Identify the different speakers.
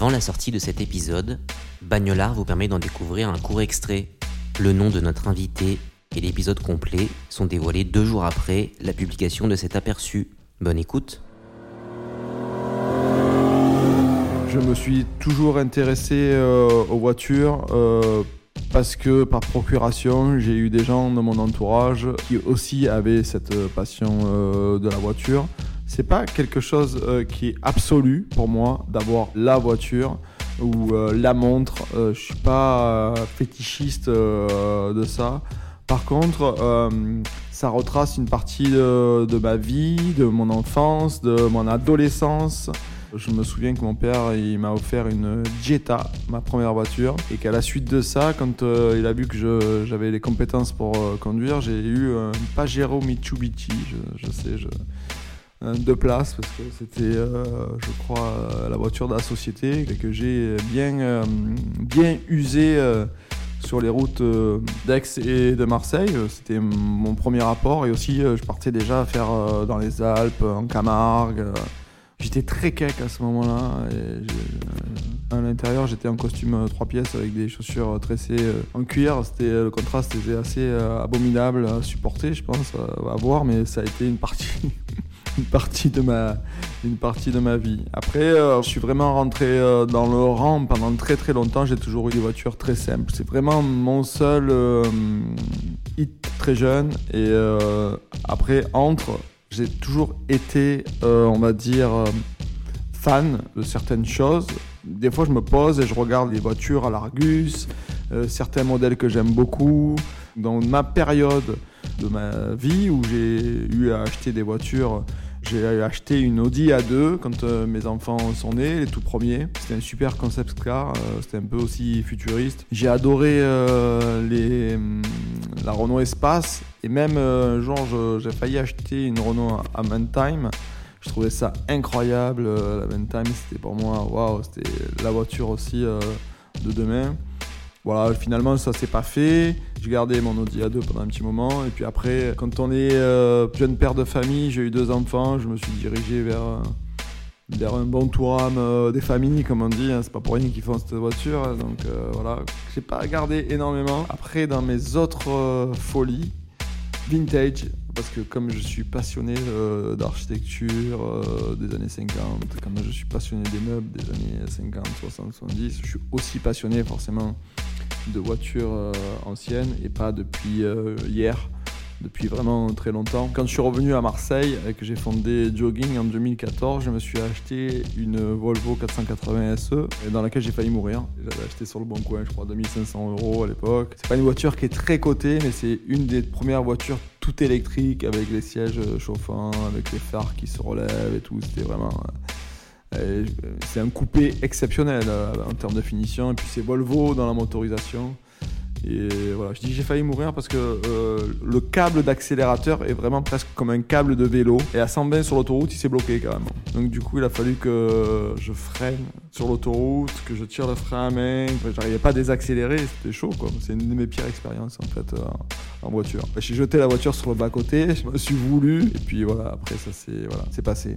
Speaker 1: Avant la sortie de cet épisode, Bagnolard vous permet d'en découvrir un court extrait. Le nom de notre invité et l'épisode complet sont dévoilés deux jours après la publication de cet aperçu. Bonne écoute.
Speaker 2: Je me suis toujours intéressé euh, aux voitures euh, parce que par procuration, j'ai eu des gens dans mon entourage qui aussi avaient cette passion euh, de la voiture. C'est pas quelque chose euh, qui est absolu pour moi d'avoir la voiture ou euh, la montre. Euh, je suis pas euh, fétichiste de ça. Par contre, ça retrace une partie de, ma vie, de mon enfance, de mon adolescence. Je me souviens que mon père il m'a offert une Jetta, ma première voiture, et qu'à la suite de ça, quand il a vu que j'avais les compétences pour conduire, j'ai eu un Pajero Mitsubishi, je, je sais, je, un deux places parce que c'était, euh, je crois, euh, la voiture de la société que j'ai bien, euh, bien usé euh, sur les routes euh, d'Aix et de Marseille. Euh, C'était mon premier rapport et aussi euh, je partais déjà faire euh, dans les Alpes, en Camargue. euh. J'étais très kek à ce moment-là. À l'intérieur, j'étais en costume euh, trois pièces avec des chaussures euh, tressées euh, en cuir. C'était le contraste était assez euh, abominable à supporter, je pense, euh, à voir, mais ça a été une partie, une partie de ma, une partie de ma vie. Après, euh, je suis vraiment rentré euh, dans le rang pendant très très longtemps. J'ai toujours eu des voitures très simples. C'est vraiment mon seul euh, hit très jeune. Et après, entre, j'ai toujours été, on va dire, fan de certaines choses. Des fois, je me pose et je regarde les voitures à l'Argus, certains modèles que j'aime beaucoup. Dans ma période de ma vie où j'ai eu à acheter des voitures, j'ai acheté une Audi A2 quand euh, mes enfants sont nés, les tout premiers. C'était un super concept car, euh, c'était un peu aussi futuriste. J'ai adoré euh, hum, la Renault Espace et même je- j'ai failli acheter une Renault à Time. Je trouvais ça incroyable. La Ventime, c'était pour moi, waouh, c'était la voiture aussi de demain. Voilà, finalement, ça s'est pas fait. J'ai gardé mon Audi A2 pendant un petit moment. Et puis après, quand on est euh, jeune père de famille, j'ai eu deux enfants, je me suis dirigé vers, vers un bon touram euh, des familles, comme on dit. hein. C'est pas pour rien qu'ils font cette voiture. hein. Donc euh, voilà, j'ai pas gardé énormément. Après, dans mes autres euh, folies, vintage parce que comme je suis passionné euh, d'architecture des années 50, comme je suis passionné des meubles des années 50, 60, 70, je suis aussi passionné forcément de voitures euh, anciennes et pas depuis euh, hier, depuis vraiment très longtemps. Quand je suis revenu à Marseille et que j'ai fondé Jogging en 2014, je me suis acheté une Volvo 480 SE dans laquelle j'ai failli mourir. J'avais acheté sur le bon coin, je crois, 2500 euros à l'époque. C'est pas une voiture qui est très cotée, mais c'est une des premières voitures tout électriques avec les sièges euh, chauffants, avec les phares qui se relèvent et tout. C'était vraiment. Euh, c'est un coupé exceptionnel euh, en termes de finition. Et puis c'est Volvo dans la motorisation. Et voilà, je dis j'ai failli mourir parce que euh, le câble d'accélérateur est vraiment presque comme un câble de vélo. Et à 120 sur l'autoroute, il s'est bloqué carrément. Donc du coup, il a fallu que je freine sur l'autoroute, que je tire le frein à main. J'arrivais pas à désaccélérer, c'était chaud quoi. C'est une de mes pires expériences en fait en voiture. J'ai jeté la voiture sur le bas côté, je me suis voulu et puis voilà, après ça c'est voilà, passé.